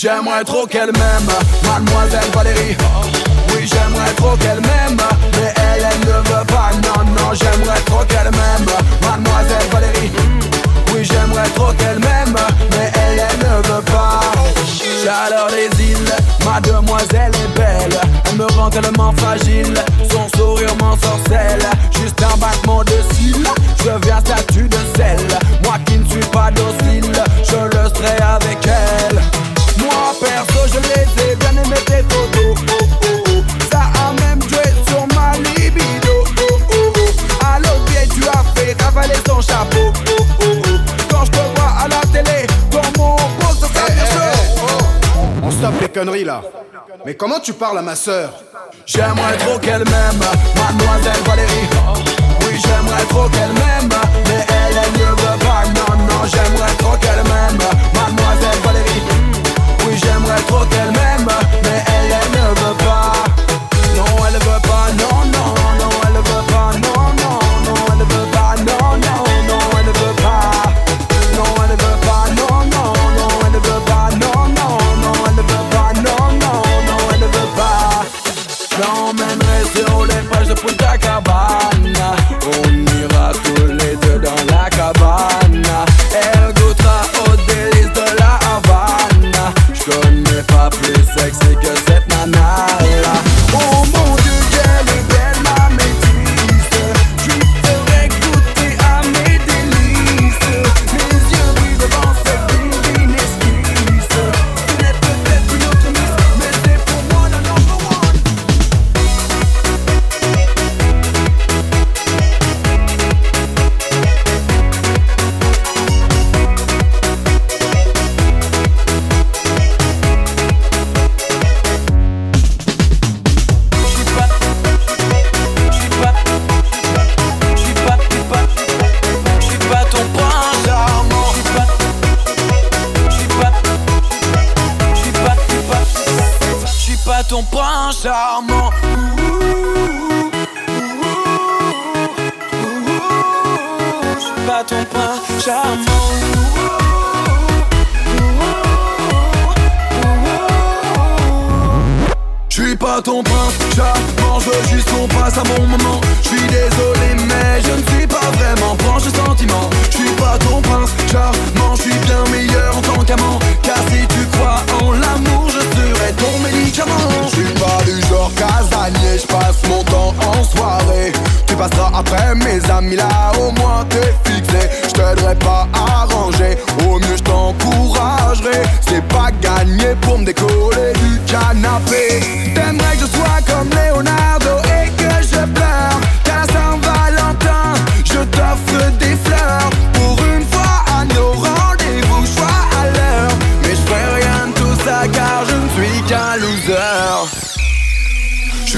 J'aimerais trop qu'elle m'aime, mademoiselle Valérie. Oui j'aimerais trop qu'elle m'aime Mais elle, elle ne veut pas, non, non J'aimerais trop qu'elle m'aime, mademoiselle Valérie. Oui j'aimerais trop qu'elle m'aime Mais elle, elle ne veut pas. Chaleur des îles, ma demoiselle est belle. Elle me rend tellement fragile Son sourire m'ensorcelle conneries là. Mais comment tu parles à ma soeur J'aimerais trop qu'elle m'aime Mademoiselle Valérie. Oui j'aimerais trop qu'elle m'aime Mais elle elle ne veut pas Non non j'aimerais trop qu'elle m'aime Mademoiselle Valérie J'emmènerai sur les plages de Punta Cabana On ton prince charmant. Pas ton prince charmant. Je suis pas ton prince charmant, je veux juste qu'on passe un bon moment. Je suis désolé, après mes amis là, au moins t'es fixé. Je t'aiderai pas à ranger, au mieux je t'encouragerai. C'est pas gagné pour me décoller du canapé.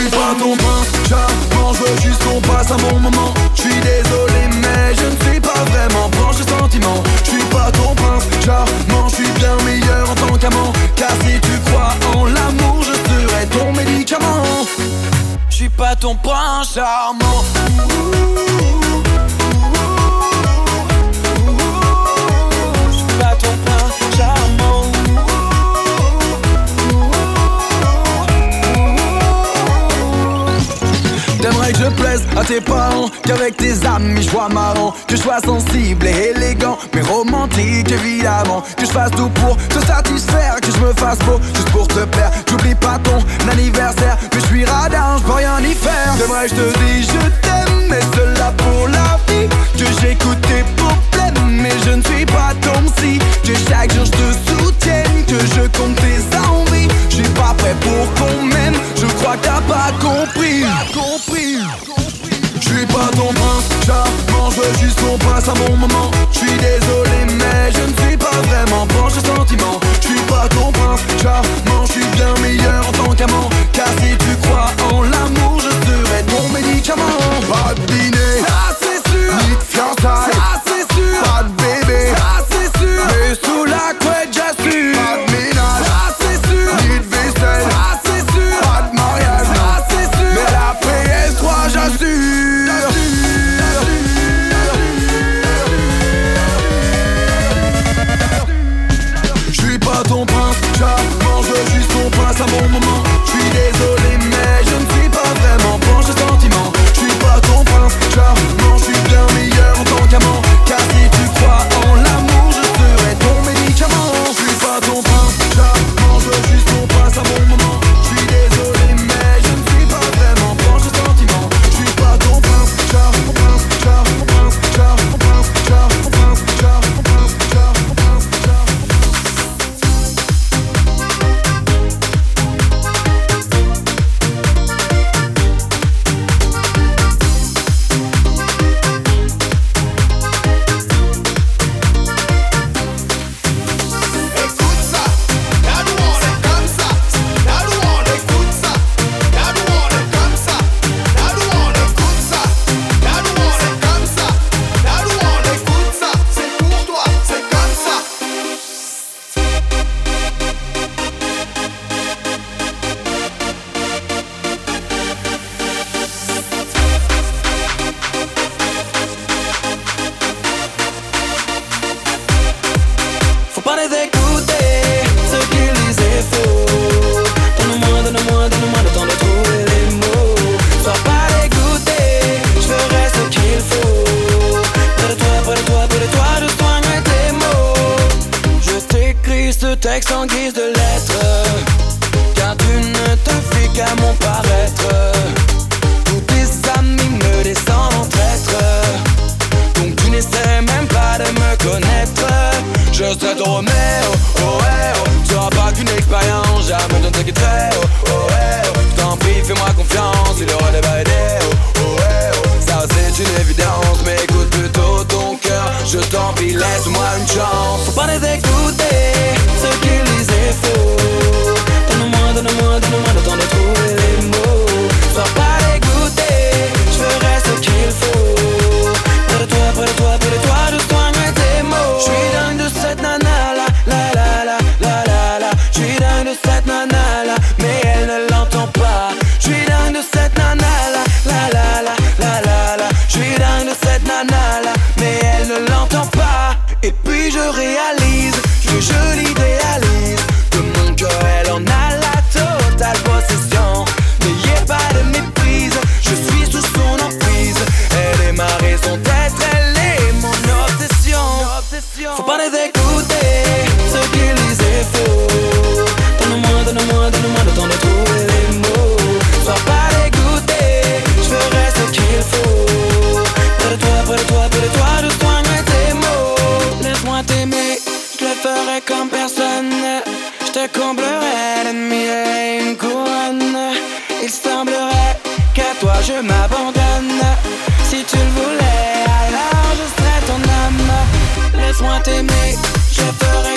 Suis pas ton prince charmant, je veux juste qu'on passe un bon moment. Je suis désolé, mais je ne suis pas vraiment branché sentiment. Je suis pas ton prince charmant, je suis bien meilleur en tant qu'amant. Car si tu crois en l'amour, je serai ton médicament. Je suis pas ton prince charmant. Que je plaise à tes parents Qu'avec tes amis je vois marrant Que je sois sensible et élégant Mais romantique évidemment Que je fasse tout pour te satisfaire Que je me fasse beau juste pour te plaire. J'oublie pas ton anniversaire Mais je suis radin, je peux rien y faire. T'aimerais que je te dise je t'aime Mais cela pour la vie Que j'écoute tes problèmes Mais je ne suis pas ton psy Que chaque jour je te soutienne Que je compte tes Je veux juste qu'on passe un bon moment. Je suis désolé mais je ne suis pas vraiment branché sentiment texte guise de lettre. Car tu ne te fais qu'à mon paraître. Tous tes amis me descendent en traître. Donc tu n'essaies même pas de me connaître. Je serai ton Roméo, oh eh oh. Tu n'auras pas qu'une expérience, jamais je ne t'inquiéterai, oh oh eh oh. oh. T'en prie, fais-moi confiance, il aura des balais, oh oh eh oh. Ça c'est une évidence, mais écoute plutôt ton cœur. Je t'en prie, laisse-moi une chance. Faut pas comme personne. Je te comblerai l'ennemi et une couronne. Il semblerait qu'à toi je m'abandonne. Si tu le voulais, alors je serais ton âme. Laisse-moi t'aimer, je ferai